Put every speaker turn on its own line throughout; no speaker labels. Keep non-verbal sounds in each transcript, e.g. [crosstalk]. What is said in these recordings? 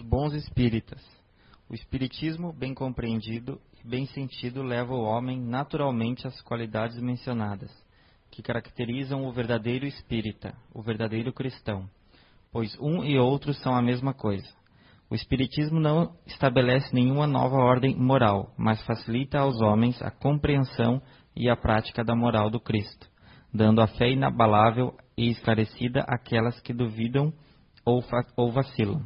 os bons espíritas. O espiritismo, bem compreendido e bem sentido, leva o homem naturalmente às qualidades mencionadas, que caracterizam o verdadeiro espírita, o verdadeiro cristão, pois um e outro são a mesma coisa. O Espiritismo não estabelece nenhuma nova ordem moral, mas facilita aos homens a compreensão e a prática da moral do Cristo, dando a fé inabalável e esclarecida àquelas que duvidam ou, ou vacilam.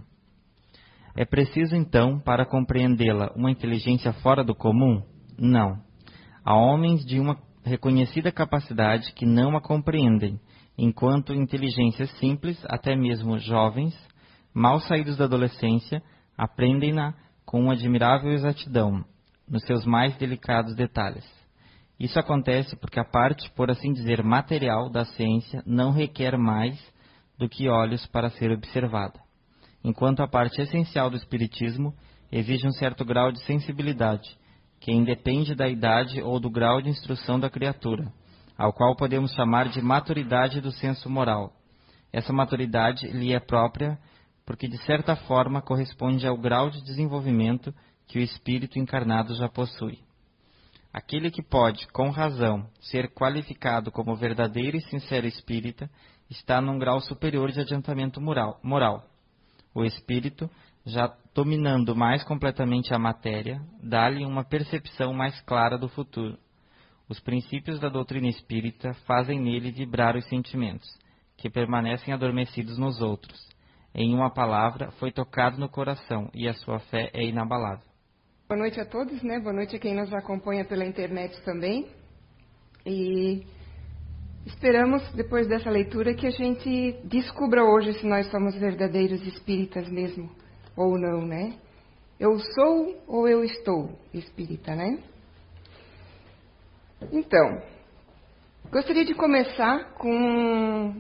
É preciso, então, para compreendê-la, uma inteligência fora do comum? Não. Há homens de uma reconhecida capacidade que não a compreendem, enquanto inteligências simples, até mesmo jovens, mal saídos da adolescência, aprendem-na com admirável exatidão, nos seus mais delicados detalhes. Isso acontece porque a parte, por assim dizer, material da ciência não requer mais do que olhos para ser observada, enquanto a parte essencial do espiritismo exige um certo grau de sensibilidade, que independe da idade ou do grau de instrução da criatura, ao qual podemos chamar de maturidade do senso moral. Essa maturidade lhe é própria porque de certa forma corresponde ao grau de desenvolvimento que o espírito encarnado já possui. Aquele que pode, com razão, ser qualificado como verdadeiro e sincero espírita está num grau superior de adiantamento moral. moral. O espírito, já dominando mais completamente a matéria, dá-lhe uma percepção mais clara do futuro. Os princípios da doutrina espírita fazem nele vibrar os sentimentos, que permanecem adormecidos nos outros. Em uma palavra, foi tocado no coração e a sua fé é inabalável.
Boa noite a todos, né? Boa noite a quem nos acompanha pela internet também. E esperamos, depois dessa leitura, que a gente descubra hoje se nós somos verdadeiros espíritas mesmo ou não, né? Eu sou ou eu estou espírita, né? Então, gostaria de começar com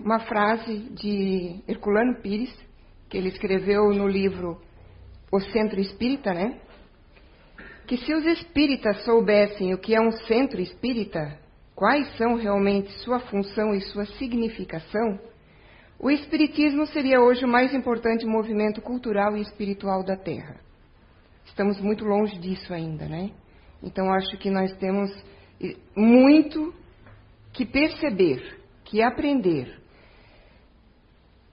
uma frase de Herculano Pires, que ele escreveu no livro O Centro Espírita, né? Que se os espíritas soubessem o que é um centro espírita, quais são realmente sua função e sua significação, o espiritismo seria hoje o mais importante movimento cultural e espiritual da Terra. Estamos muito longe disso ainda, né? Então acho que nós temos muito que perceber, que aprender.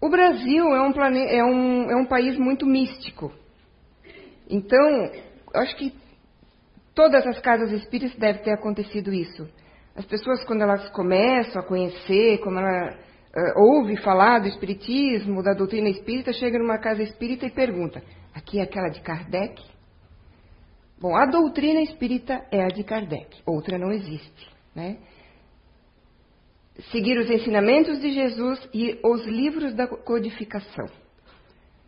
O Brasil é um, plane... é um, é um país muito místico. Então, acho que todas as casas espíritas deve ter acontecido isso. As pessoas, quando elas começam a conhecer, quando ela uh, ouve falar do espiritismo, da doutrina espírita, chega numa casa espírita e pergunta: aqui é aquela de Kardec? Bom, a doutrina espírita é a de Kardec, outra não existe. Né? Seguir os ensinamentos de Jesus e os livros da codificação.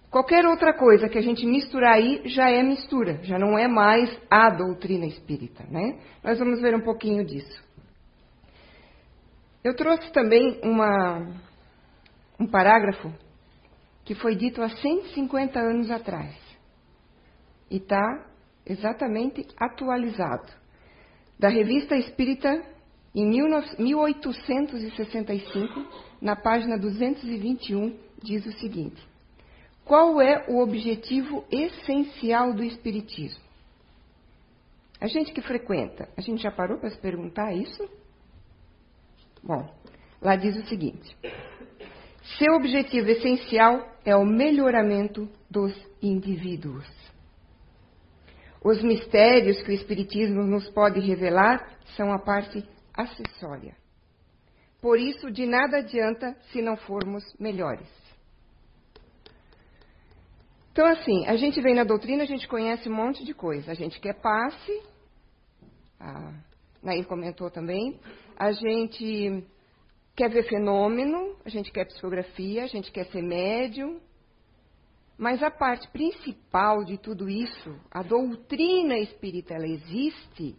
Qualquer outra coisa que a gente misturar aí já é mistura, já não é mais a doutrina espírita. Né? Nós vamos ver um pouquinho disso. Eu trouxe também uma, um parágrafo que foi dito há 150 anos atrás. E está exatamente atualizado, da Revista Espírita em 1865, na página 221, diz o seguinte: Qual é o objetivo essencial do Espiritismo? A gente que frequenta, a gente já parou para se perguntar isso? Bom, lá diz o seguinte: seu objetivo essencial é o melhoramento dos indivíduos. Os mistérios que o Espiritismo nos pode revelar são a parte acessória. Por isso, de nada adianta se não formos melhores. Então, assim, a gente vem na doutrina, a gente conhece um monte de coisa. A gente quer passe, a Nair comentou também, a gente quer ver fenômeno, a gente quer psicografia, a gente quer ser médium, mas a parte principal de tudo isso, a doutrina espírita, ela existe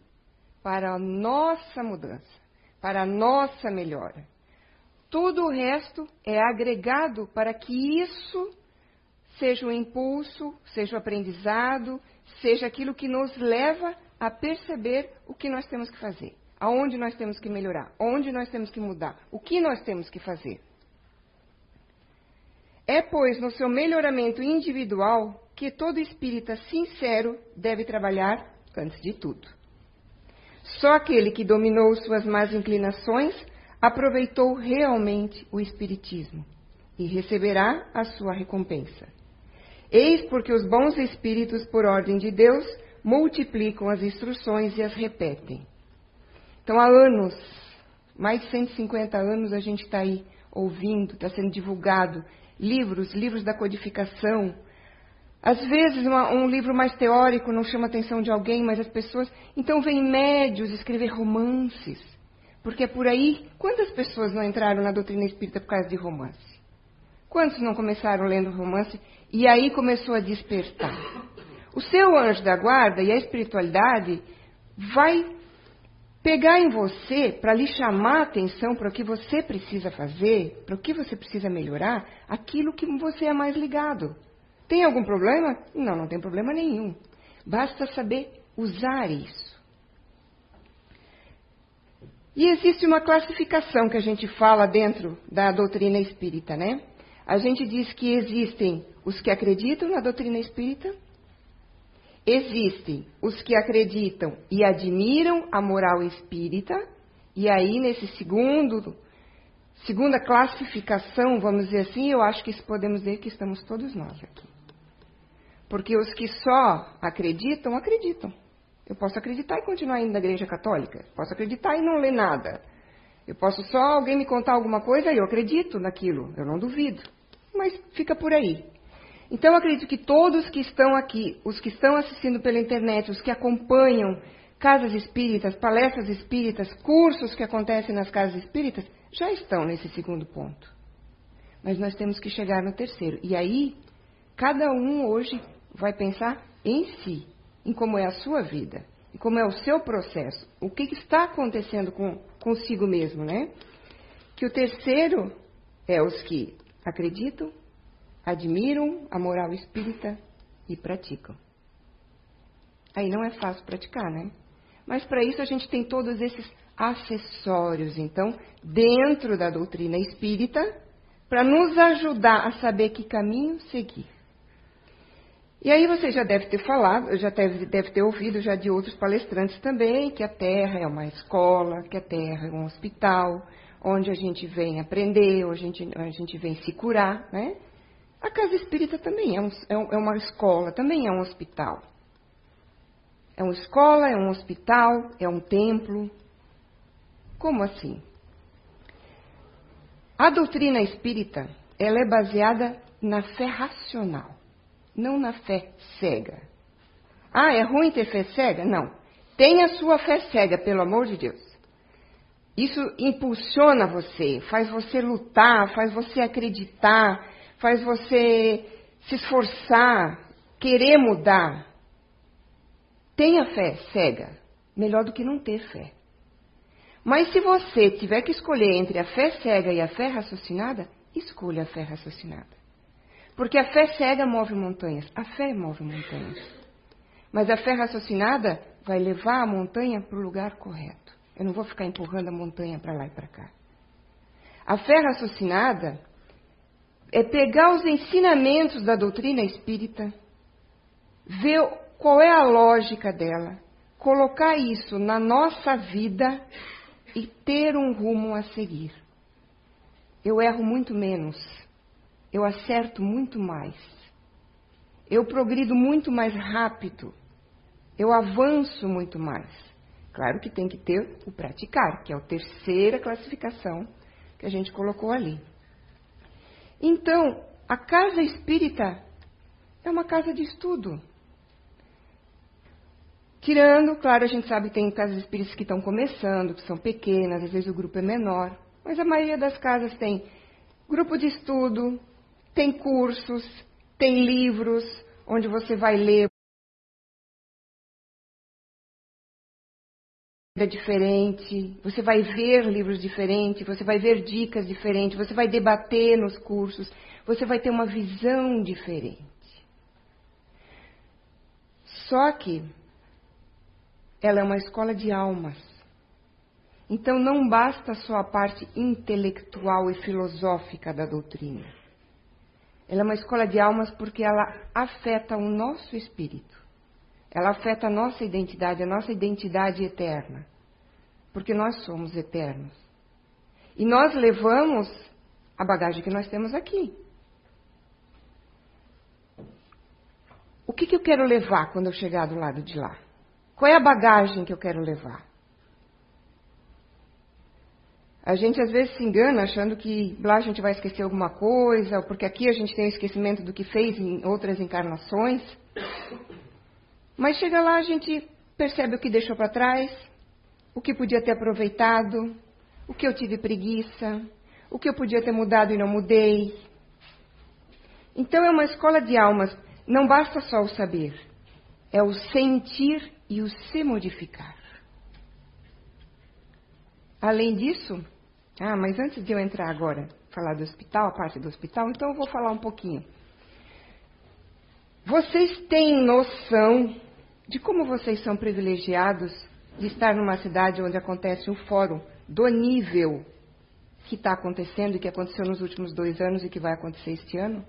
para a nossa mudança, para a nossa melhora. Tudo o resto é agregado para que isso seja um impulso, seja um aprendizado, seja aquilo que nos leva a perceber o que nós temos que fazer, aonde nós temos que melhorar, onde nós temos que mudar, o que nós temos que fazer. É, pois, no seu melhoramento individual que todo espírita sincero deve trabalhar antes de tudo. Só aquele que dominou suas más inclinações aproveitou realmente o Espiritismo e receberá a sua recompensa. Eis porque os bons espíritos, por ordem de Deus, multiplicam as instruções e as repetem. Então, há anos, mais de 150 anos, a gente está aí ouvindo, está sendo divulgado livros, livros da codificação, às vezes, uma, um livro mais teórico não chama a atenção de alguém, mas as pessoas. Então, vêm médios escrever romances. Porque é por aí. Quantas pessoas não entraram na doutrina espírita por causa de romance? Quantos não começaram lendo romance e aí começou a despertar? O seu anjo da guarda e a espiritualidade vai pegar em você para lhe chamar a atenção para o que você precisa fazer, para o que você precisa melhorar, aquilo que você é mais ligado. Tem algum problema? Não, não tem problema nenhum. Basta saber usar isso. E existe uma classificação que a gente fala dentro da doutrina espírita, né? A gente diz que existem os que acreditam na doutrina espírita, existem os que acreditam e admiram a moral espírita, e aí nesse segundo segunda classificação, vamos dizer assim, eu acho que podemos dizer que estamos todos nós aqui. Porque os que só acreditam, acreditam. Eu posso acreditar e continuar indo na igreja católica. Posso acreditar e não ler nada. Eu posso só alguém me contar alguma coisa e eu acredito naquilo. Eu não duvido. Mas fica por aí. Então eu acredito que todos que estão aqui, os que estão assistindo pela internet, os que acompanham casas espíritas, palestras espíritas, cursos que acontecem nas casas espíritas, já estão nesse segundo ponto. Mas nós temos que chegar no terceiro. E aí, cada um hoje vai pensar em si, em como é a sua vida, e como é o seu processo, o que, que está acontecendo com, consigo mesmo, né? Que o terceiro é os que acreditam, admiram a moral espírita e praticam. Aí não é fácil praticar, né? Mas para isso a gente tem todos esses acessórios, então, dentro da doutrina espírita, para nos ajudar a saber que caminho seguir. E aí você já deve ter falado, já deve, deve ter ouvido já de outros palestrantes também, que a Terra é uma escola, que a Terra é um hospital, onde a gente vem aprender, onde a gente, a gente vem se curar, né? A casa espírita também é, é, um, é uma escola, também é um hospital. É uma escola, é um hospital, é um templo. Como assim? A doutrina espírita, ela é baseada na fé racional não na fé cega. Ah, é ruim ter fé cega? Não. Tenha sua fé cega, pelo amor de Deus. Isso impulsiona você, faz você lutar, faz você acreditar, faz você se esforçar, querer mudar. Tenha fé cega, melhor do que não ter fé. Mas se você tiver que escolher entre a fé cega e a fé raciocinada, escolha a fé raciocinada. Porque a fé cega move montanhas. A fé move montanhas. Mas a fé raciocinada vai levar a montanha para o lugar correto. Eu não vou ficar empurrando a montanha para lá e para cá. A fé raciocinada é pegar os ensinamentos da doutrina espírita, ver qual é a lógica dela, colocar isso na nossa vida e ter um rumo a seguir. Eu erro muito menos eu acerto muito mais. Eu progrido muito mais rápido. Eu avanço muito mais. Claro que tem que ter o praticar, que é a terceira classificação que a gente colocou ali. Então, a casa espírita é uma casa de estudo. Tirando, claro, a gente sabe que tem casas espíritas que estão começando, que são pequenas, às vezes o grupo é menor, mas a maioria das casas tem grupo de estudo, tem cursos, tem livros onde você vai ler diferente, você vai ver livros diferentes, você vai ver dicas diferentes, você vai debater nos cursos, você vai ter uma visão diferente. Só que ela é uma escola de almas. Então não basta só a parte intelectual e filosófica da doutrina. Ela é uma escola de almas porque ela afeta o nosso espírito. Ela afeta a nossa identidade, a nossa identidade eterna. Porque nós somos eternos. E nós levamos a bagagem que nós temos aqui. O que, que eu quero levar quando eu chegar do lado de lá? Qual é a bagagem que eu quero levar? A gente às vezes se engana achando que lá a gente vai esquecer alguma coisa, porque aqui a gente tem o esquecimento do que fez em outras encarnações. Mas chega lá a gente percebe o que deixou para trás, o que podia ter aproveitado, o que eu tive preguiça, o que eu podia ter mudado e não mudei. Então é uma escola de almas. Não basta só o saber, é o sentir e o se modificar. Além disso, ah, mas antes de eu entrar agora, falar do hospital, a parte do hospital, então eu vou falar um pouquinho. Vocês têm noção de como vocês são privilegiados de estar numa cidade onde acontece um fórum do nível que está acontecendo e que aconteceu nos últimos dois anos e que vai acontecer este ano?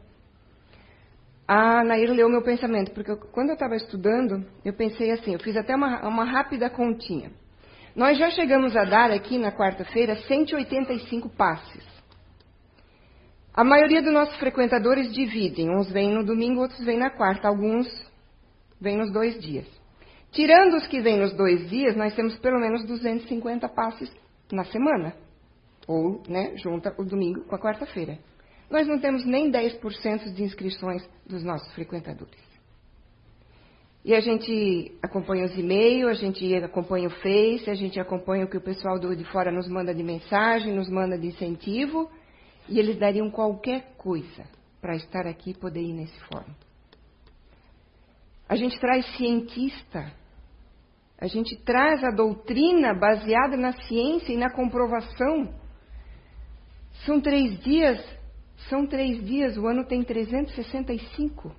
A Nair leu meu pensamento, porque eu, quando eu estava estudando, eu pensei assim, eu fiz até uma, uma rápida continha. Nós já chegamos a dar aqui na quarta-feira 185 passes. A maioria dos nossos frequentadores dividem, uns vêm no domingo, outros vêm na quarta, alguns vêm nos dois dias. Tirando os que vêm nos dois dias, nós temos pelo menos 250 passes na semana. Ou, né, junta o domingo com a quarta-feira. Nós não temos nem 10% de inscrições dos nossos frequentadores. E a gente acompanha os e-mails, a gente acompanha o Face, a gente acompanha o que o pessoal do de fora nos manda de mensagem, nos manda de incentivo, e eles dariam qualquer coisa para estar aqui e poder ir nesse fórum. A gente traz cientista, a gente traz a doutrina baseada na ciência e na comprovação. São três dias, são três dias, o ano tem 365.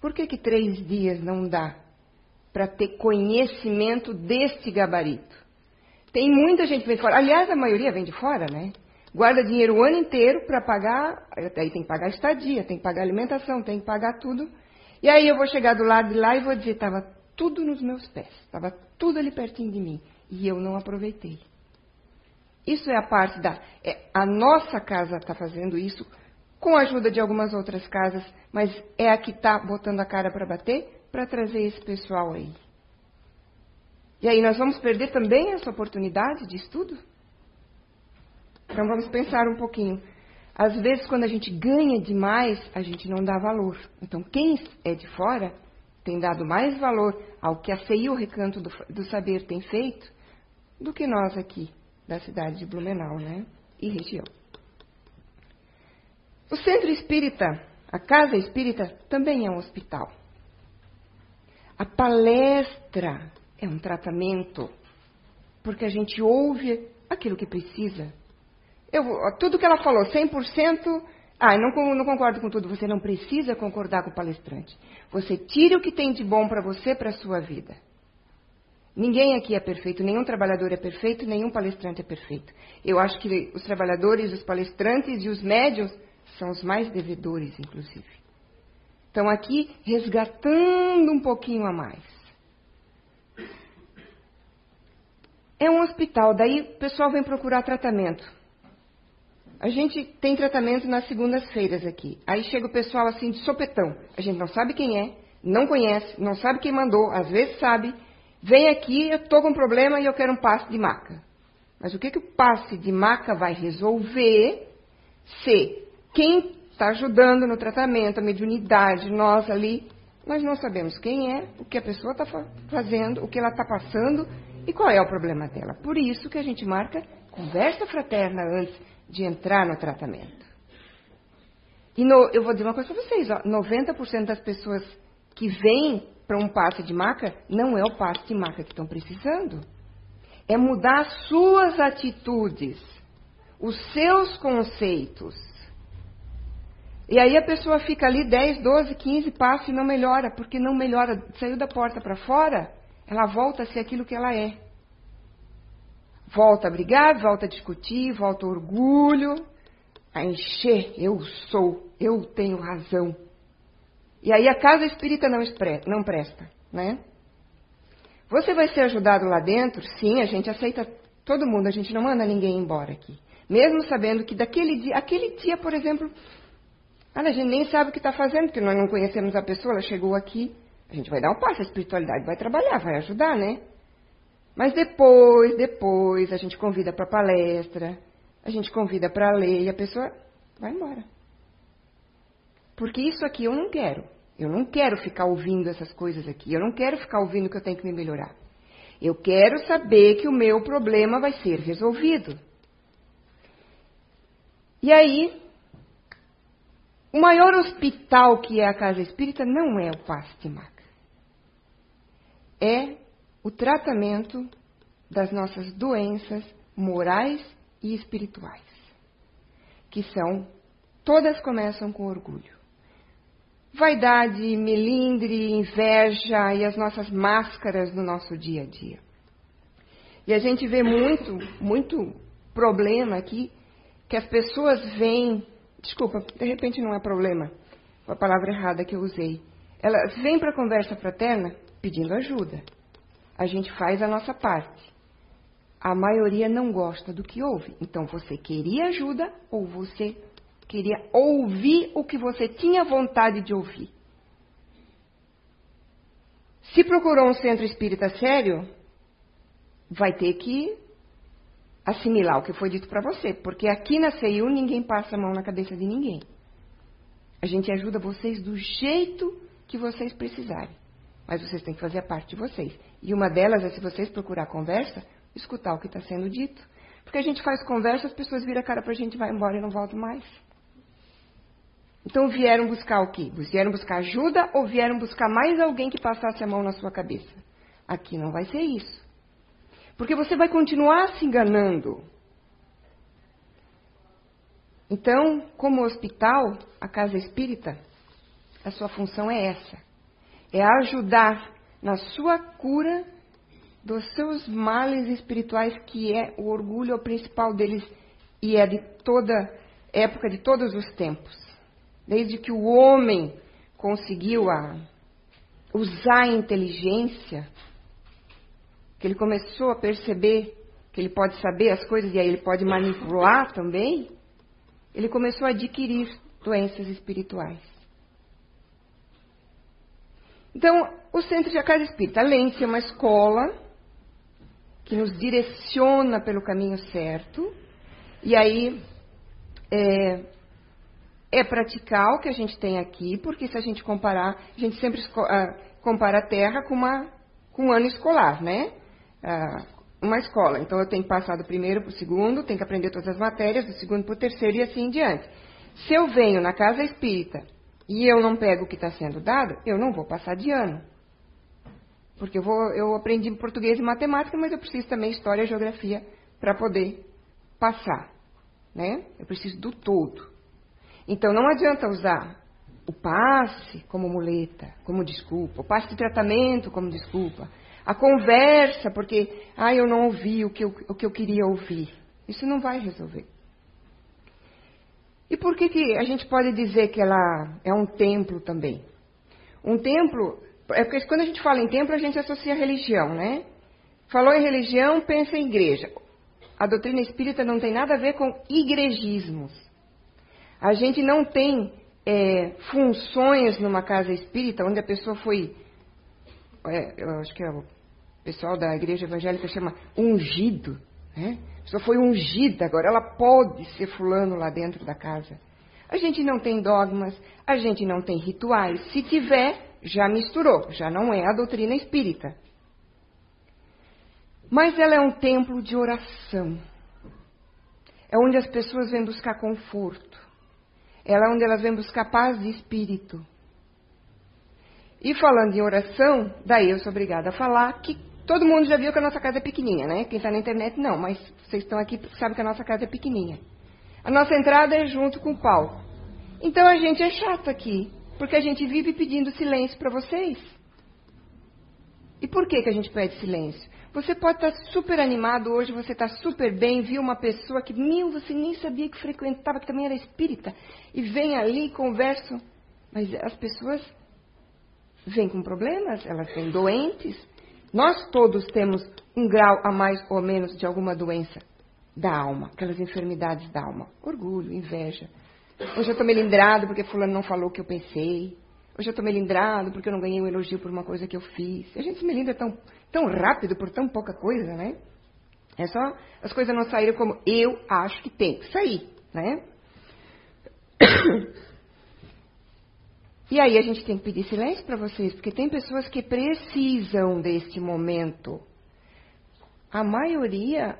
Por que, que três dias não dá para ter conhecimento deste gabarito? Tem muita gente que vem de fora. Aliás, a maioria vem de fora, né? Guarda dinheiro o ano inteiro para pagar. Aí tem que pagar estadia, tem que pagar alimentação, tem que pagar tudo. E aí eu vou chegar do lado de lá e vou dizer: estava tudo nos meus pés, estava tudo ali pertinho de mim. E eu não aproveitei. Isso é a parte da. É, a nossa casa está fazendo isso com a ajuda de algumas outras casas, mas é a que está botando a cara para bater para trazer esse pessoal aí. E aí nós vamos perder também essa oportunidade de estudo? Então vamos pensar um pouquinho. Às vezes, quando a gente ganha demais, a gente não dá valor. Então, quem é de fora tem dado mais valor ao que a CI, o Recanto do, do Saber, tem feito do que nós aqui da cidade de Blumenau, né? E região. O centro espírita, a casa espírita, também é um hospital. A palestra é um tratamento, porque a gente ouve aquilo que precisa. Eu, tudo que ela falou, 100%, ah, não, não concordo com tudo. Você não precisa concordar com o palestrante. Você tira o que tem de bom para você, para a sua vida. Ninguém aqui é perfeito, nenhum trabalhador é perfeito, nenhum palestrante é perfeito. Eu acho que os trabalhadores, os palestrantes e os médios são os mais devedores, inclusive. Estão aqui resgatando um pouquinho a mais. É um hospital, daí o pessoal vem procurar tratamento. A gente tem tratamento nas segundas-feiras aqui. Aí chega o pessoal assim de sopetão. A gente não sabe quem é, não conhece, não sabe quem mandou, às vezes sabe. Vem aqui, eu estou com um problema e eu quero um passe de maca. Mas o que, que o passe de maca vai resolver se quem está ajudando no tratamento, a mediunidade, nós ali, nós não sabemos quem é, o que a pessoa está fazendo, o que ela está passando e qual é o problema dela. Por isso que a gente marca conversa fraterna antes de entrar no tratamento. E no, eu vou dizer uma coisa para vocês: ó, 90% das pessoas que vêm para um passe de maca não é o passe de maca que estão precisando. É mudar suas atitudes, os seus conceitos. E aí a pessoa fica ali 10, 12, 15 passos e não melhora, porque não melhora. Saiu da porta para fora, ela volta a ser aquilo que ela é. Volta a brigar, volta a discutir, volta ao orgulho, a encher, eu sou, eu tenho razão. E aí a casa espírita não, não presta, né? Você vai ser ajudado lá dentro? Sim, a gente aceita todo mundo, a gente não manda ninguém embora aqui. Mesmo sabendo que daquele dia, aquele dia, por exemplo, a gente nem sabe o que está fazendo, porque nós não conhecemos a pessoa, ela chegou aqui, a gente vai dar um passo, a espiritualidade vai trabalhar, vai ajudar, né? Mas depois, depois, a gente convida para palestra, a gente convida para ler e a pessoa vai embora. Porque isso aqui eu não quero. Eu não quero ficar ouvindo essas coisas aqui. Eu não quero ficar ouvindo que eu tenho que me melhorar. Eu quero saber que o meu problema vai ser resolvido. E aí, o maior hospital que é a casa espírita não é o Pastimac. É o tratamento das nossas doenças morais e espirituais, que são todas começam com orgulho vaidade, melindre, inveja e as nossas máscaras no nosso dia a dia. E a gente vê muito, muito problema aqui que as pessoas vêm, desculpa, de repente não é problema, foi a palavra errada que eu usei. Elas vêm para a conversa fraterna pedindo ajuda. A gente faz a nossa parte. A maioria não gosta do que ouve. Então você queria ajuda ou você queria ouvir o que você tinha vontade de ouvir. Se procurou um centro espírita sério, vai ter que assimilar o que foi dito para você, porque aqui na CIU ninguém passa a mão na cabeça de ninguém. A gente ajuda vocês do jeito que vocês precisarem, mas vocês têm que fazer a parte de vocês. E uma delas é se vocês procurar conversa, escutar o que está sendo dito. Porque a gente faz conversa, as pessoas viram a cara para a gente, vai embora e não voltam mais. Então vieram buscar o quê? Vieram buscar ajuda ou vieram buscar mais alguém que passasse a mão na sua cabeça? Aqui não vai ser isso. Porque você vai continuar se enganando. Então, como hospital, a casa espírita, a sua função é essa: é ajudar na sua cura dos seus males espirituais, que é o orgulho é principal deles e é de toda época, de todos os tempos. Desde que o homem conseguiu a, usar a inteligência, que ele começou a perceber que ele pode saber as coisas e aí ele pode manipular também, ele começou a adquirir doenças espirituais. Então, o Centro de Casa Espírita, além de ser uma escola que nos direciona pelo caminho certo, e aí é, é praticar o que a gente tem aqui, porque se a gente comparar, a gente sempre uh, compara a Terra com, uma, com um ano escolar, né? Uh, uma escola. Então eu tenho que passar do primeiro para o segundo, tenho que aprender todas as matérias, do segundo para o terceiro e assim em diante. Se eu venho na casa espírita e eu não pego o que está sendo dado, eu não vou passar de ano. Porque eu, vou, eu aprendi português e matemática, mas eu preciso também história e geografia para poder passar. Né? Eu preciso do todo. Então não adianta usar o passe como muleta, como desculpa, o passe de tratamento como desculpa, a conversa porque, ah, eu não ouvi o que eu, o que eu queria ouvir. Isso não vai resolver. E por que, que a gente pode dizer que ela é um templo também? Um templo, é porque quando a gente fala em templo, a gente associa a religião, né? Falou em religião, pensa em igreja. A doutrina espírita não tem nada a ver com igrejismos. A gente não tem é, funções numa casa espírita onde a pessoa foi. É, eu acho que é o pessoal da igreja evangélica chama ungido. Né? Pessoa foi ungida, agora ela pode ser fulano lá dentro da casa. A gente não tem dogmas, a gente não tem rituais. Se tiver, já misturou, já não é a doutrina espírita. Mas ela é um templo de oração. É onde as pessoas vêm buscar conforto. Ela é onde elas vêm buscar paz de espírito. E falando em oração, daí eu sou obrigada a falar que todo mundo já viu que a nossa casa é pequenininha, né? Quem está na internet não, mas vocês estão aqui sabem que a nossa casa é pequenininha. A nossa entrada é junto com o palco. Então a gente é chato aqui, porque a gente vive pedindo silêncio para vocês. E por que, que a gente pede silêncio? Você pode estar super animado hoje, você está super bem, viu uma pessoa que nem você nem sabia que frequentava, que também era espírita, e vem ali conversa. Mas as pessoas vêm com problemas, elas vêm doentes. Nós todos temos um grau a mais ou menos de alguma doença da alma, aquelas enfermidades da alma. Orgulho, inveja. Hoje eu estou melindrado porque fulano não falou o que eu pensei. Hoje eu estou melindrado porque eu não ganhei um elogio por uma coisa que eu fiz. A gente se melindra tão, tão rápido por tão pouca coisa, né? É só as coisas não saíram como eu acho que tem que sair, né? [coughs] E aí a gente tem que pedir silêncio para vocês, porque tem pessoas que precisam deste momento. A maioria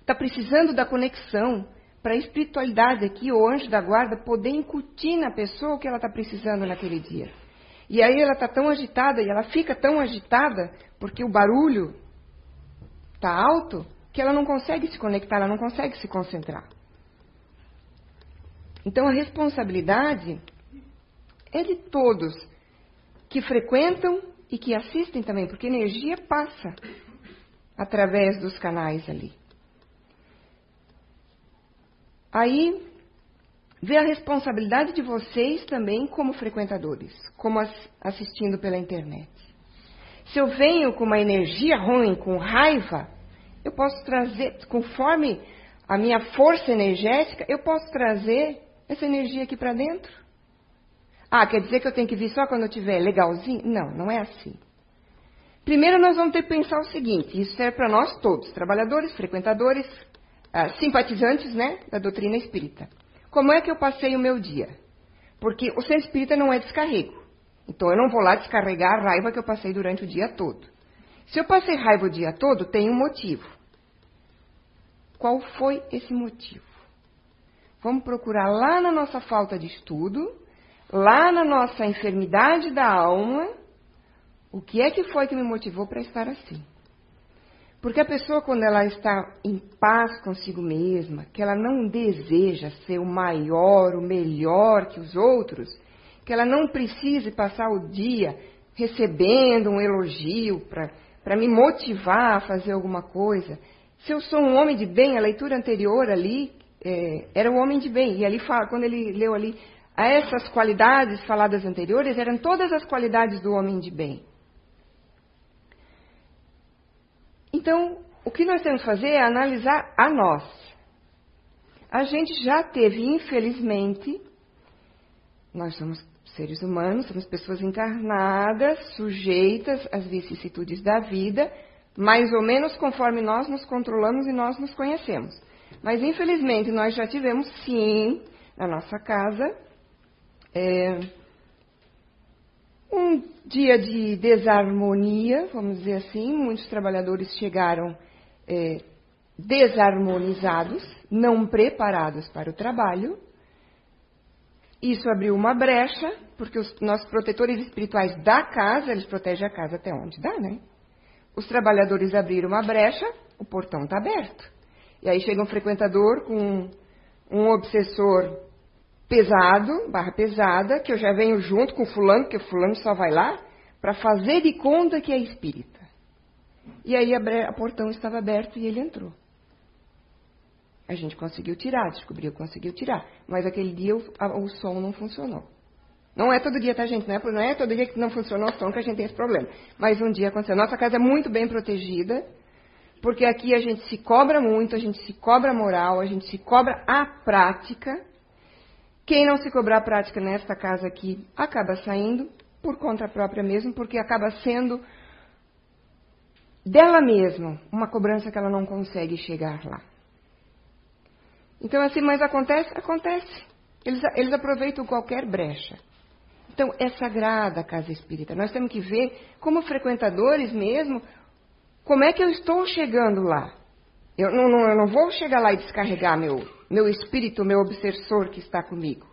está precisando da conexão para a espiritualidade aqui, o anjo da guarda, poder incutir na pessoa o que ela está precisando naquele dia. E aí ela está tão agitada, e ela fica tão agitada, porque o barulho está alto, que ela não consegue se conectar, ela não consegue se concentrar. Então a responsabilidade é de todos que frequentam e que assistem também, porque energia passa através dos canais ali. Aí vê a responsabilidade de vocês também como frequentadores, como assistindo pela internet. Se eu venho com uma energia ruim, com raiva, eu posso trazer, conforme a minha força energética, eu posso trazer essa energia aqui para dentro. Ah, quer dizer que eu tenho que vir só quando eu estiver legalzinho? Não, não é assim. Primeiro nós vamos ter que pensar o seguinte, isso serve para nós todos, trabalhadores, frequentadores, ah, simpatizantes né, da doutrina espírita. Como é que eu passei o meu dia? Porque o centro espírita não é descarrego. Então eu não vou lá descarregar a raiva que eu passei durante o dia todo. Se eu passei raiva o dia todo, tem um motivo. Qual foi esse motivo? Vamos procurar lá na nossa falta de estudo, lá na nossa enfermidade da alma, o que é que foi que me motivou para estar assim. Porque a pessoa, quando ela está em paz consigo mesma, que ela não deseja ser o maior, o melhor que os outros, que ela não precise passar o dia recebendo um elogio para me motivar a fazer alguma coisa. Se eu sou um homem de bem, a leitura anterior ali é, era o homem de bem. E ali fala, quando ele leu ali, essas qualidades faladas anteriores eram todas as qualidades do homem de bem. Então, o que nós temos que fazer é analisar a nós. A gente já teve, infelizmente, nós somos seres humanos, somos pessoas encarnadas, sujeitas às vicissitudes da vida, mais ou menos conforme nós nos controlamos e nós nos conhecemos. Mas, infelizmente, nós já tivemos, sim, na nossa casa, é, um dia de desarmonia, vamos dizer assim. Muitos trabalhadores chegaram é, desarmonizados, não preparados para o trabalho. Isso abriu uma brecha, porque os nossos protetores espirituais da casa, eles protegem a casa até onde dá, né? Os trabalhadores abriram uma brecha, o portão está aberto. E aí chega um frequentador com um obsessor pesado, barra pesada, que eu já venho junto com fulano, porque fulano só vai lá, para fazer de conta que é espírita. E aí a, a portão estava aberto e ele entrou. A gente conseguiu tirar, descobriu que conseguiu tirar. Mas aquele dia o, a, o, som não funcionou. Não é todo dia, tá, gente? Não é, não é todo dia que não funcionou o som que a gente tem esse problema. Mas um dia aconteceu. Nossa casa é muito bem protegida, porque aqui a gente se cobra muito, a gente se cobra moral, a gente se cobra a prática quem não se cobrar prática nesta casa aqui acaba saindo por conta própria mesmo, porque acaba sendo dela mesma uma cobrança que ela não consegue chegar lá. Então, assim, mas acontece? Acontece. Eles, eles aproveitam qualquer brecha. Então, é sagrada a casa espírita. Nós temos que ver, como frequentadores mesmo, como é que eu estou chegando lá. Eu não, não, eu não vou chegar lá e descarregar meu, meu espírito, meu obsessor que está comigo.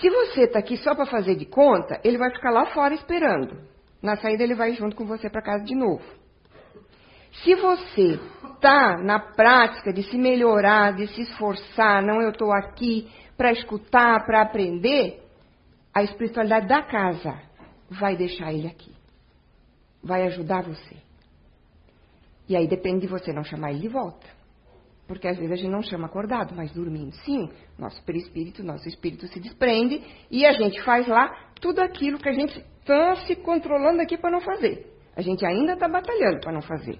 Se você está aqui só para fazer de conta, ele vai ficar lá fora esperando. Na saída, ele vai junto com você para casa de novo. Se você está na prática de se melhorar, de se esforçar, não eu estou aqui para escutar, para aprender, a espiritualidade da casa vai deixar ele aqui. Vai ajudar você. E aí depende de você não chamar ele de volta. Porque às vezes a gente não chama acordado, mas dormindo. Sim, nosso perispírito, nosso espírito se desprende e a gente faz lá tudo aquilo que a gente está se controlando aqui para não fazer. A gente ainda está batalhando para não fazer.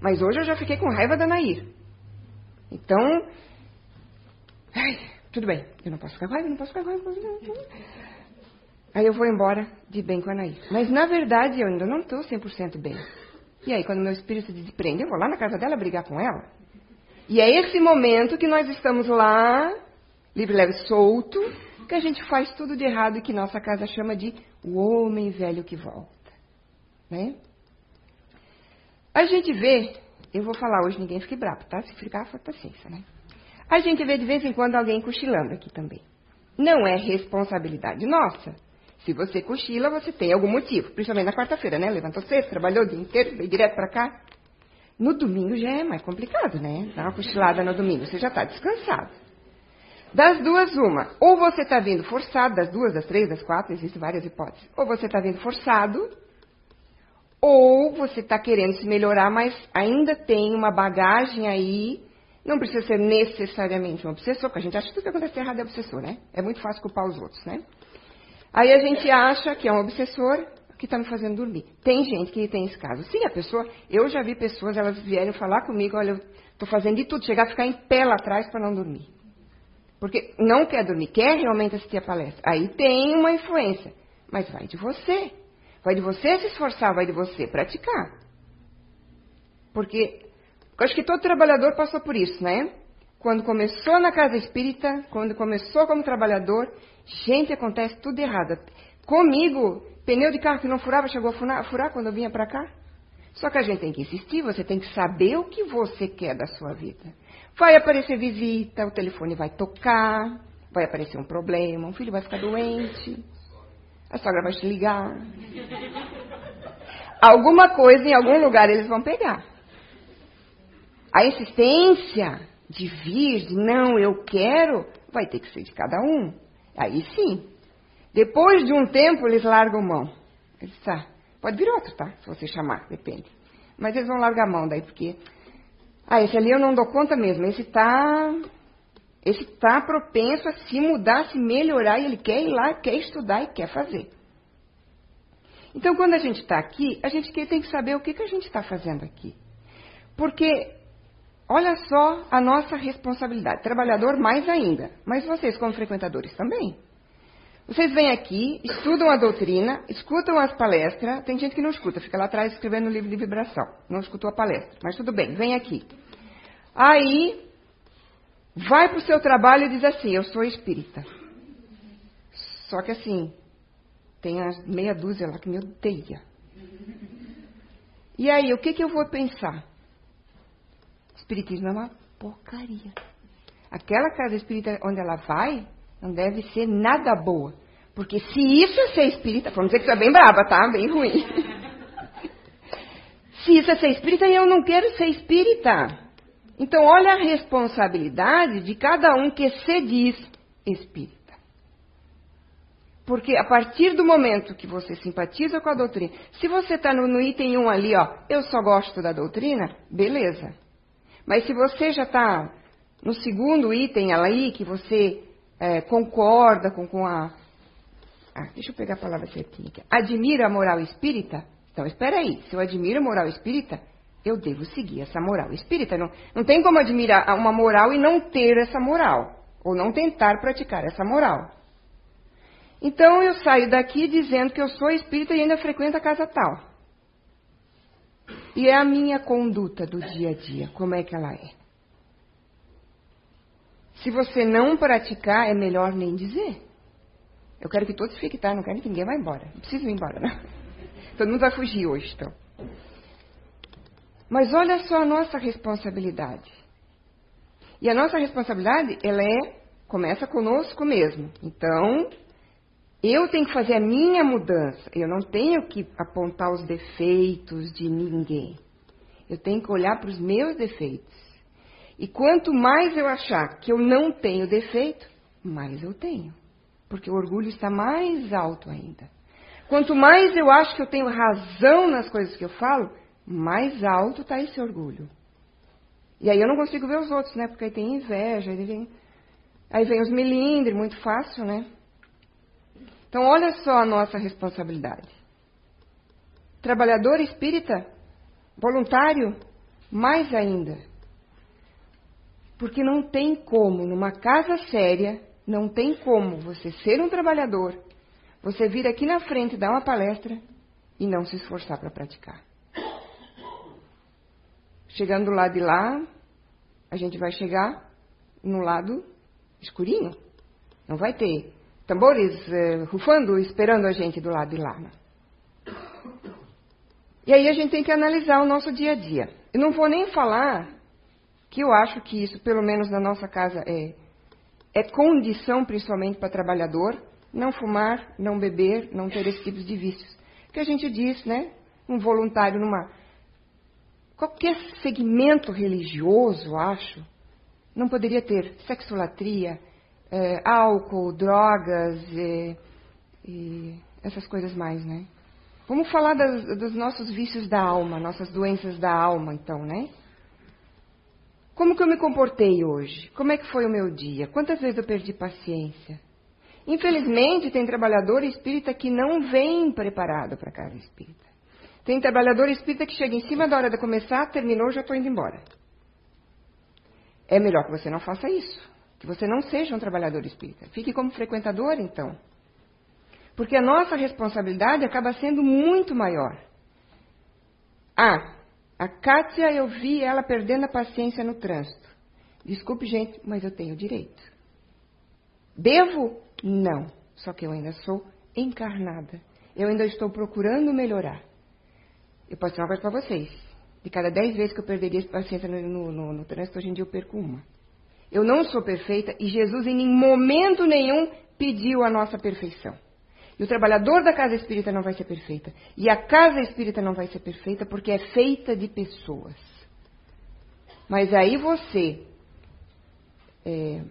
Mas hoje eu já fiquei com raiva da Nair. Então, ai, tudo bem, eu não posso ficar com raiva, não posso ficar com raiva. Aí eu vou embora de bem com a Nair. Mas na verdade eu ainda não estou 100% bem. E aí, quando meu espírito se desprende, eu vou lá na casa dela brigar com ela. E é esse momento que nós estamos lá, livre, leve, solto, que a gente faz tudo de errado e que nossa casa chama de o homem velho que volta. Né? A gente vê, eu vou falar hoje, ninguém fique bravo, tá? Se ficar, foi paciência, né? A gente vê de vez em quando alguém cochilando aqui também. Não é responsabilidade nossa. Se você cochila, você tem algum motivo. Principalmente na quarta-feira, né? Levantou cedo, trabalhou o dia inteiro, veio direto para cá. No domingo já é mais complicado, né? Dar uma cochilada no domingo, você já está descansado. Das duas, uma. Ou você está vindo forçado, das duas, das três, das quatro, existem várias hipóteses. Ou você está vindo forçado, ou você está querendo se melhorar, mas ainda tem uma bagagem aí. Não precisa ser necessariamente um obsessor, porque a gente acha que tudo que acontece errado é obsessor, né? É muito fácil culpar os outros, né? Aí a gente acha que é um obsessor que está me fazendo dormir. Tem gente que tem esse caso. Sim, a pessoa, eu já vi pessoas, elas vieram falar comigo, olha, eu estou fazendo de tudo, chegar a ficar em pé lá atrás para não dormir. Porque não quer dormir, quer realmente assistir a palestra. Aí tem uma influência. Mas vai de você. Vai de você se esforçar, vai de você praticar. Porque eu acho que todo trabalhador passou por isso, né? Quando começou na casa espírita, quando começou como trabalhador, gente, acontece tudo errado. Comigo, pneu de carro que não furava chegou a furar, quando eu vinha para cá. Só que a gente tem que insistir, você tem que saber o que você quer da sua vida. Vai aparecer visita, o telefone vai tocar, vai aparecer um problema, um filho vai ficar doente, a sogra vai te ligar. Alguma coisa em algum lugar eles vão pegar. A insistência de vir, de não, eu quero, vai ter que ser de cada um. Aí sim. Depois de um tempo, eles largam mão. Tá, pode vir outro, tá? Se você chamar, depende. Mas eles vão largar a mão daí, porque. Ah, esse ali eu não dou conta mesmo. Esse está esse está propenso a se mudar, a se melhorar, e ele quer ir lá, quer estudar e quer fazer. Então, quando a gente está aqui, a gente tem que saber o que, que a gente está fazendo aqui. Porque Olha só a nossa responsabilidade. Trabalhador mais ainda. Mas vocês, como frequentadores, também. Vocês vêm aqui, estudam a doutrina, escutam as palestras. Tem gente que não escuta, fica lá atrás escrevendo o livro de vibração. Não escutou a palestra. Mas tudo bem, vem aqui. Aí, vai para o seu trabalho e diz assim: Eu sou espírita. Só que assim, tem as meia dúzia lá que me odeia. E aí, o que, que eu vou pensar? Espiritismo é uma porcaria. Aquela casa espírita onde ela vai não deve ser nada boa. Porque se isso é ser espírita, vamos dizer que você é bem brava, tá? Bem ruim. [laughs] se isso é ser espírita, eu não quero ser espírita. Então, olha a responsabilidade de cada um que se diz espírita. Porque a partir do momento que você simpatiza com a doutrina, se você está no, no, item 1 ali, ó, eu só gosto da doutrina, beleza. Mas se você já está no segundo item aí, que você é, concorda com, com a. Ah, deixa eu pegar a palavra aqui. Admira a moral espírita? Então, espera aí. Se eu admiro a moral espírita, eu devo seguir essa moral espírita. Não, não tem como admirar uma moral e não ter essa moral. Ou não tentar praticar essa moral. Então, eu saio daqui dizendo que eu sou espírita e ainda frequento a casa tal. E é a minha conduta do dia a dia, como é que ela é? Se você não praticar, é melhor nem dizer. Eu quero que todos fiquem, tá? Não quero que ninguém vá embora. Não preciso ir embora, não. [laughs] Todo mundo vai fugir hoje, então. Mas olha só a nossa responsabilidade. E a nossa responsabilidade, ela é, começa conosco mesmo. Então, eu tenho que fazer a minha mudança. Eu não tenho que apontar os defeitos de ninguém. Eu tenho que olhar para os meus defeitos. E quanto mais eu achar que eu não tenho defeito, mais eu tenho. Porque o orgulho está mais alto ainda. Quanto mais eu acho que eu tenho razão nas coisas que eu falo, mais alto está esse orgulho. E aí eu não consigo ver os outros, né? Porque aí tem inveja, aí vem, aí vem os melindres, muito fácil, né? Então olha só a nossa responsabilidade. Trabalhador espírita, voluntário, mais ainda. Porque não tem como, numa casa séria, não tem como você ser um trabalhador, você vir aqui na frente dar uma palestra e não se esforçar para praticar. Chegando do lado de lá, a gente vai chegar no lado escurinho. Não vai ter tambores uh, rufando, esperando a gente do lado de lá. Né? E aí a gente tem que analisar o nosso dia a dia. Eu não vou nem falar que eu acho que isso, pelo menos na nossa casa, é, é condição principalmente para trabalhador, não fumar, não beber, não ter esse tipo de vícios. Que a gente diz, né? Um voluntário numa. Qualquer segmento religioso, acho, não poderia ter sexolatria, é, álcool, drogas e, e, essas coisas mais, né? Vamos falar das, dos nossos vícios da alma, nossas doenças da alma, então, né? Como que eu me comportei hoje? Como é que foi o meu dia? Quantas vezes eu perdi paciência? Infelizmente, tem trabalhador espírita que não vem preparado para a casa espírita. Tem trabalhador espírita que chega em cima da hora de começar, terminou, já estou indo embora. É melhor que você não faça isso. Que você não seja um trabalhador espírita. Fique como frequentador, então. Porque a nossa responsabilidade acaba sendo muito maior. Ah, a Kátia, eu vi ela perdendo a paciência no trânsito. Desculpe, gente, mas eu tenho direito. Devo? Não. Só que eu ainda sou encarnada. Eu ainda estou procurando melhorar. Eu posso dizer uma coisa para vocês. De cada dez vezes que eu perderia paciência no, no, no, no trânsito, hoje em dia eu perco uma. Eu não sou perfeita e Jesus em momento nenhum pediu a nossa perfeição. E o trabalhador da casa espírita não vai ser perfeita. E a casa espírita não vai ser perfeita porque é feita de pessoas. Mas aí você é,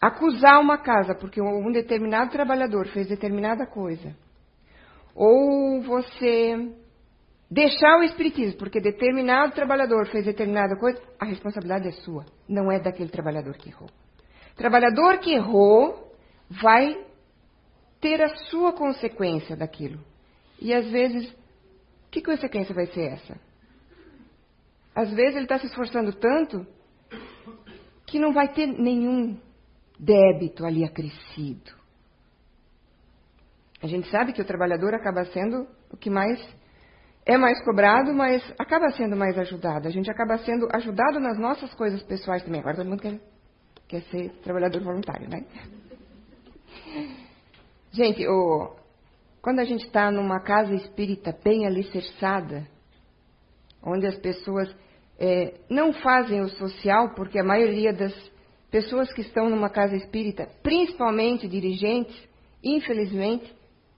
acusar uma casa porque um determinado trabalhador fez determinada coisa, ou você deixar o espiritismo porque determinado trabalhador fez determinada coisa, a responsabilidade é sua, não é daquele trabalhador que errou. Trabalhador que errou vai ter a sua consequência daquilo. E às vezes, que consequência vai ser essa? Às vezes ele está se esforçando tanto que não vai ter nenhum débito ali acrescido. A gente sabe que o trabalhador acaba sendo o que mais é mais cobrado, mas acaba sendo mais ajudado. A gente acaba sendo ajudado nas nossas coisas pessoais também. Agora todo mundo quer, quer ser trabalhador voluntário, né? Gente, o, quando a gente está numa casa espírita bem alicerçada, onde as pessoas é, não fazem o social, porque a maioria das pessoas que estão numa casa espírita, principalmente dirigentes, infelizmente,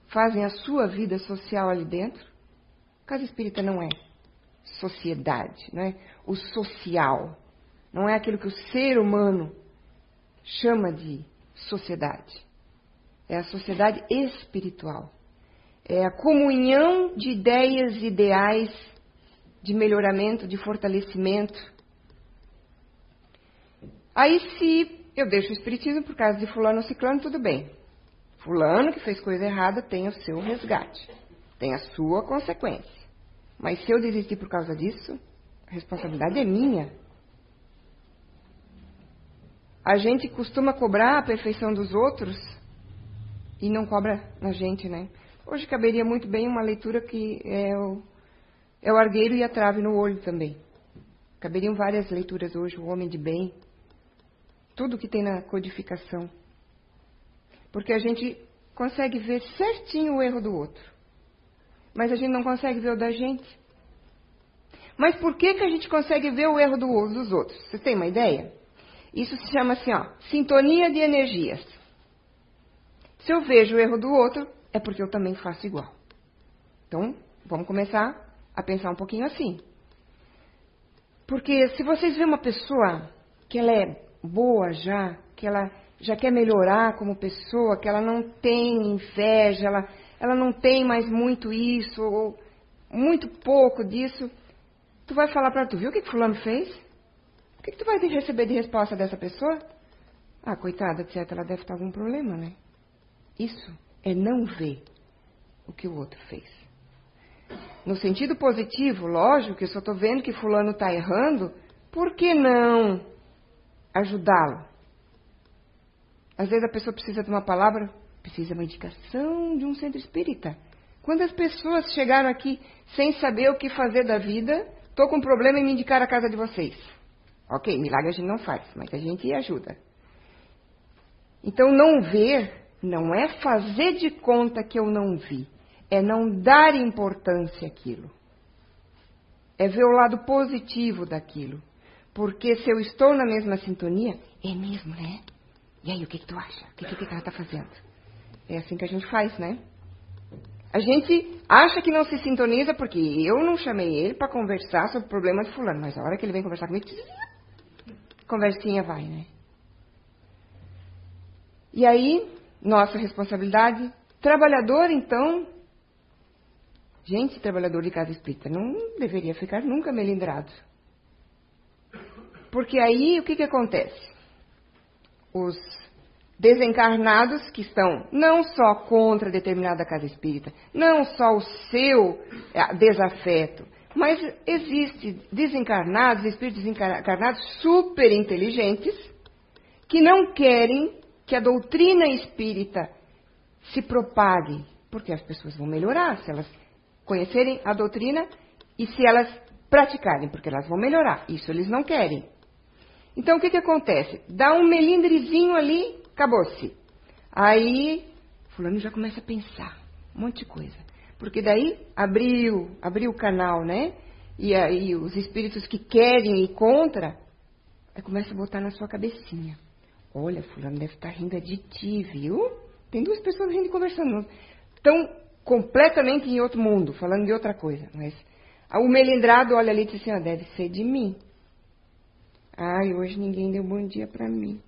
fazem a sua vida social ali dentro. Casa espírita não é sociedade, não é o social, não é aquilo que o ser humano chama de sociedade é a sociedade espiritual. É a comunhão de ideias, ideais de melhoramento, de fortalecimento. Aí, se eu deixo o espiritismo por causa de fulano ciclano, tudo bem. Fulano que fez coisa errada tem o seu resgate, tem a sua consequência. Mas se eu desistir por causa disso, a responsabilidade é minha. A gente costuma cobrar a perfeição dos outros e não cobra na gente, né? Hoje caberia muito bem uma leitura que é o, é o argueiro e a trave no olho também. Caberiam várias leituras hoje, o homem de bem, tudo que tem na codificação. Porque a gente consegue ver certinho o erro do outro, mas a gente não consegue ver o da gente. Mas por que, que a gente consegue ver o erro do, dos outros? Vocês têm uma ideia? Isso se chama assim, ó, sintonia de energias. Se eu vejo o erro do outro, é porque eu também faço igual. Então, vamos começar a pensar um pouquinho assim. Porque se vocês veem uma pessoa que ela é boa já, que ela já quer melhorar como pessoa, que ela não tem inveja, ela, ela não tem mais muito isso, ou muito pouco disso, tu vai falar para tu, viu o que, que fulano fez? O que, que tu vai receber de resposta dessa pessoa? Ah, coitada, etc. Ela deve estar com algum problema, né? Isso é não ver o que o outro fez. No sentido positivo, lógico que eu só estou vendo que fulano está errando, por que não ajudá-lo? Às vezes a pessoa precisa de uma palavra, precisa de uma indicação de um centro espírita. Quando as pessoas chegaram aqui sem saber o que fazer da vida, estou com um problema em me indicar a casa de vocês. Ok, milagre a gente não faz, mas a gente ajuda. Então, não ver não é fazer de conta que eu não vi, é não dar importância àquilo. É ver o lado positivo daquilo. Porque se eu estou na mesma sintonia, é mesmo, né? E aí, o que, que tu acha? O que, que, que ela está fazendo? É assim que a gente faz, né? A gente acha que não se sintoniza porque eu não chamei ele para conversar sobre o problema de fulano, mas a hora que ele vem conversar comigo, conversinha vai, né? E aí, nossa responsabilidade, trabalhador então, gente, trabalhador de casa espírita, não deveria ficar nunca melindrado. Porque aí o que, que acontece? Os desencarnados que estão não só contra determinada casa espírita, não só o seu é, desafeto, mas existe desencarnados, espíritos desencarnados super inteligentes que não querem que a doutrina espírita se propague, porque as pessoas vão melhorar se elas conhecerem a doutrina e se elas praticarem, porque elas vão melhorar. Isso eles não querem. Então o que, que acontece? Dá um melindrezinho ali, acabou-se. Aí, fulano já começa a pensar um monte de coisa. Porque daí abriu, abriu o canal, né? E aí os espíritos que querem ir contra, aí começa a botar na sua cabecinha. Olha, fulano deve estar rindo de ti, viu? Tem duas pessoas rindo e conversando. Estão completamente em outro mundo, falando de outra coisa. Mas o melindrado olha ali e diz assim, ah, deve ser de mim. Ai, hoje ninguém deu bom dia para mim.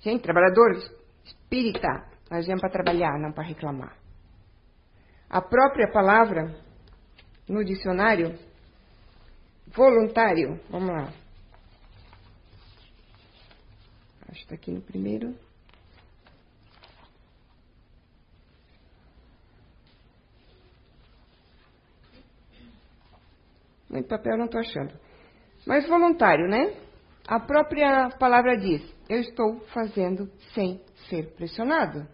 Gente, trabalhadores, espírita, nós viemos para trabalhar, não para reclamar. A própria palavra no dicionário, voluntário, vamos lá. Acho que está aqui no primeiro. No papel não estou achando. Mas voluntário, né? A própria palavra diz: eu estou fazendo sem ser pressionado,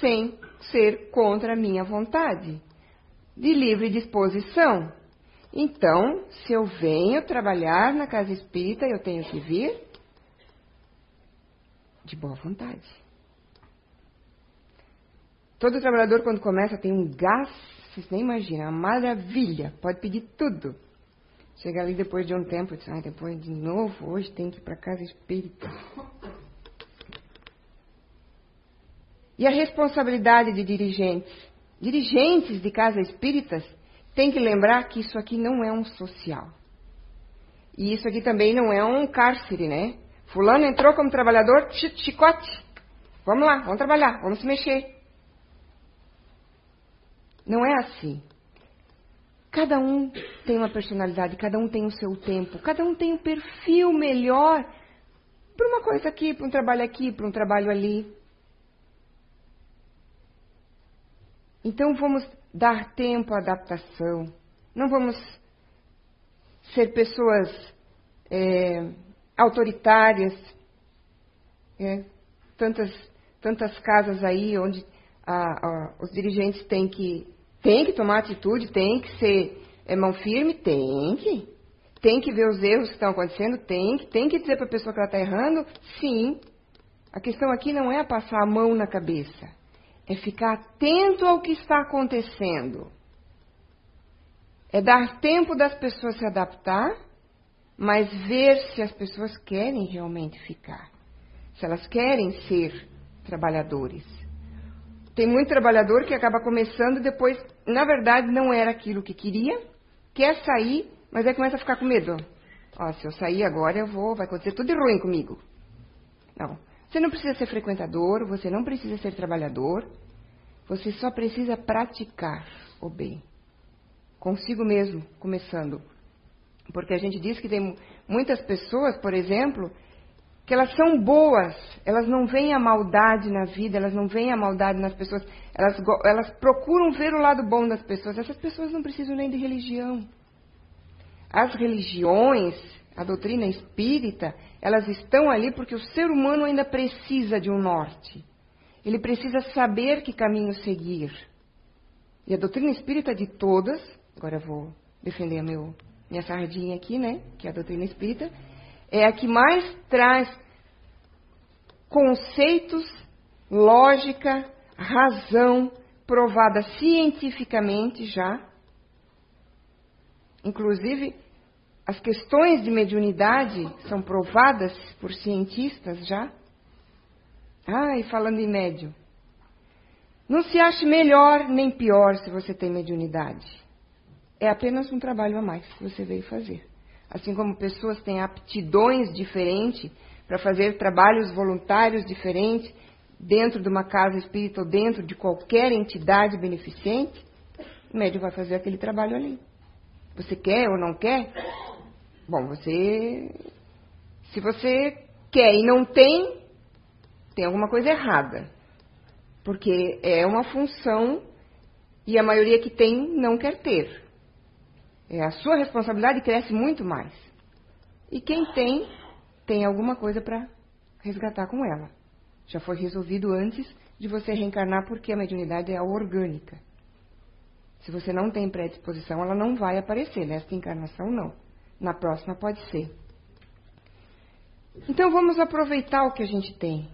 sem ser contra a minha vontade, de livre disposição. Então, se eu venho trabalhar na casa espírita, eu tenho que vir de boa vontade. Todo trabalhador, quando começa, tem um gás, vocês nem imaginam, uma maravilha, pode pedir tudo. Chega ali depois de um tempo, diz, ah, depois de novo, hoje tem que ir para casa espírita. E a responsabilidade de dirigentes, dirigentes de casas espíritas, tem que lembrar que isso aqui não é um social. E isso aqui também não é um cárcere, né? Fulano entrou como trabalhador, chicote. Vamos lá, vamos trabalhar, vamos se mexer. Não é assim. Cada um tem uma personalidade, cada um tem o seu tempo, cada um tem um perfil melhor para uma coisa aqui, para um trabalho aqui, para um trabalho ali. Então vamos dar tempo à adaptação. Não vamos ser pessoas é, autoritárias. É, tantas, tantas casas aí onde a, a, os dirigentes têm que tem que tomar atitude, tem que ser é, mão firme, tem que. Tem que ver os erros que estão acontecendo, tem que. Tem que dizer para a pessoa que ela está errando, sim. A questão aqui não é passar a mão na cabeça, é ficar atento ao que está acontecendo. É dar tempo das pessoas se adaptar, mas ver se as pessoas querem realmente ficar. Se elas querem ser trabalhadores. Tem muito trabalhador que acaba começando depois, na verdade, não era aquilo que queria, quer sair, mas aí começa a ficar com medo. Ó, se eu sair agora, eu vou, vai acontecer tudo de ruim comigo. Não. Você não precisa ser frequentador, você não precisa ser trabalhador, você só precisa praticar o bem. Consigo mesmo, começando. Porque a gente diz que tem muitas pessoas, por exemplo, que elas são boas, elas não veem a maldade na vida, elas não veem a maldade nas pessoas, elas, elas procuram ver o lado bom das pessoas. Essas pessoas não precisam nem de religião. As religiões, a doutrina espírita, elas estão ali porque o ser humano ainda precisa de um norte. Ele precisa saber que caminho seguir. E a doutrina espírita de todas, agora eu vou defender meu, minha sardinha aqui, né? Que é a doutrina espírita, é a que mais traz conceitos, lógica, razão provada cientificamente já. Inclusive, as questões de mediunidade são provadas por cientistas já. Ah, e falando em médio. Não se ache melhor nem pior se você tem mediunidade. É apenas um trabalho a mais que você veio fazer. Assim como pessoas têm aptidões diferentes para fazer trabalhos voluntários diferentes dentro de uma casa espírita ou dentro de qualquer entidade beneficente, o médium vai fazer aquele trabalho ali. Você quer ou não quer? Bom, você. Se você quer e não tem, tem alguma coisa errada. Porque é uma função e a maioria que tem não quer ter. É, a sua responsabilidade cresce muito mais. E quem tem, tem alguma coisa para resgatar com ela. Já foi resolvido antes de você reencarnar, porque a mediunidade é orgânica. Se você não tem predisposição, ela não vai aparecer. Nesta encarnação, não. Na próxima, pode ser. Então, vamos aproveitar o que a gente tem.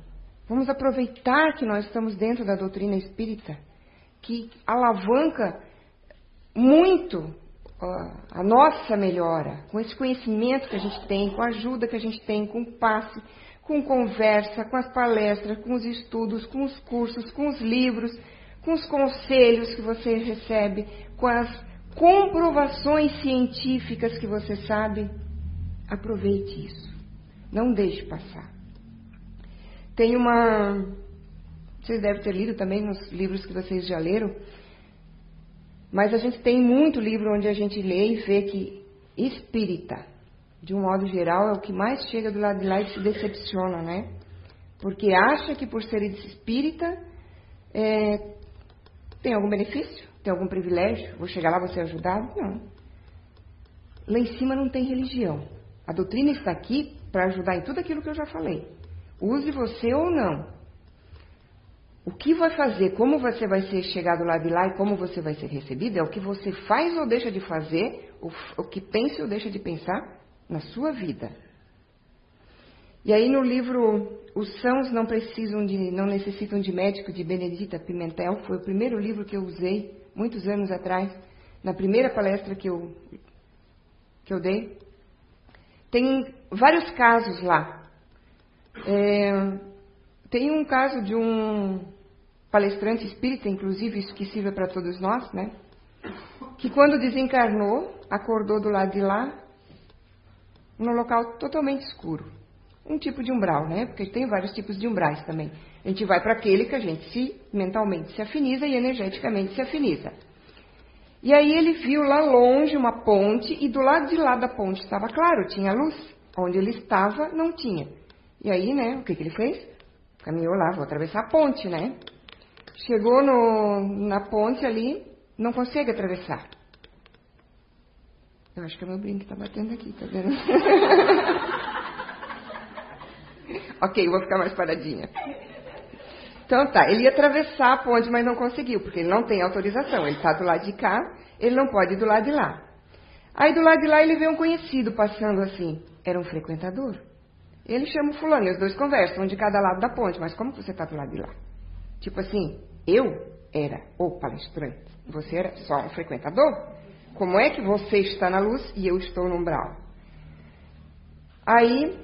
Vamos aproveitar que nós estamos dentro da doutrina espírita, que alavanca muito a nossa melhora, com esse conhecimento que a gente tem, com a ajuda que a gente tem, com o passe, com conversa, com as palestras, com os estudos, com os cursos, com os livros, com os conselhos que você recebe, com as comprovações científicas que você sabe. Aproveite isso. Não deixe passar. Tem uma. Vocês devem ter lido também nos livros que vocês já leram mas a gente tem muito livro onde a gente lê e vê que espírita, de um modo geral, é o que mais chega do lado de lá e se decepciona, né? Porque acha que por ser espírita é, tem algum benefício, tem algum privilégio, vou chegar lá, vou ser ajudado. Não. Lá em cima não tem religião. A doutrina está aqui para ajudar em tudo aquilo que eu já falei. Use você ou não. O que vai fazer, como você vai ser chegado lá de lá e como você vai ser recebido, é o que você faz ou deixa de fazer, o, que pensa ou deixa de pensar na sua vida. E aí no livro Os Sãos não precisam de, não necessitam de médico de Benedita Pimentel, foi o primeiro livro que eu usei muitos anos atrás, na primeira palestra que eu que eu dei. Tem vários casos lá. É, tem um caso de um palestrante espírita, inclusive, isso que sirva para todos nós, né? Que quando desencarnou, acordou do lado de lá, num local totalmente escuro. Um tipo de umbral, né? Porque tem vários tipos de umbrais também. A gente vai para aquele que a gente se mentalmente se afiniza e energeticamente se afiniza. E aí ele viu lá longe uma ponte e do lado de lá da ponte estava claro, tinha luz. Onde ele estava, não tinha. E aí, né, o que, que ele fez? Caminhou lá, vou atravessar a ponte, né? Chegou no, na ponte ali, não consegue atravessar. Eu acho que é meu brinco está batendo aqui, tá vendo? [laughs] ok, vou ficar mais paradinha. Então tá, ele ia atravessar a ponte, mas não conseguiu, porque ele não tem autorização. Ele está do lado de cá, ele não pode ir do lado de lá. Aí do lado de lá ele vê um conhecido passando assim. Era um frequentador. Ele chama o fulano, e os dois conversam, um de cada lado da ponte. Mas como você está do lado de lá? Tipo assim, eu era o palestrante, você era só um frequentador? Como é que você está na luz e eu estou no umbral? Aí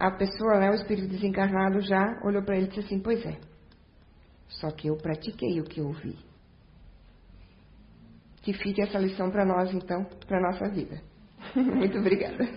a pessoa, né, o espírito desencarnado já olhou para ele e disse assim: Pois é, só que eu pratiquei o que eu vi. Que fique essa lição para nós, então, para nossa vida. [laughs] Muito obrigada.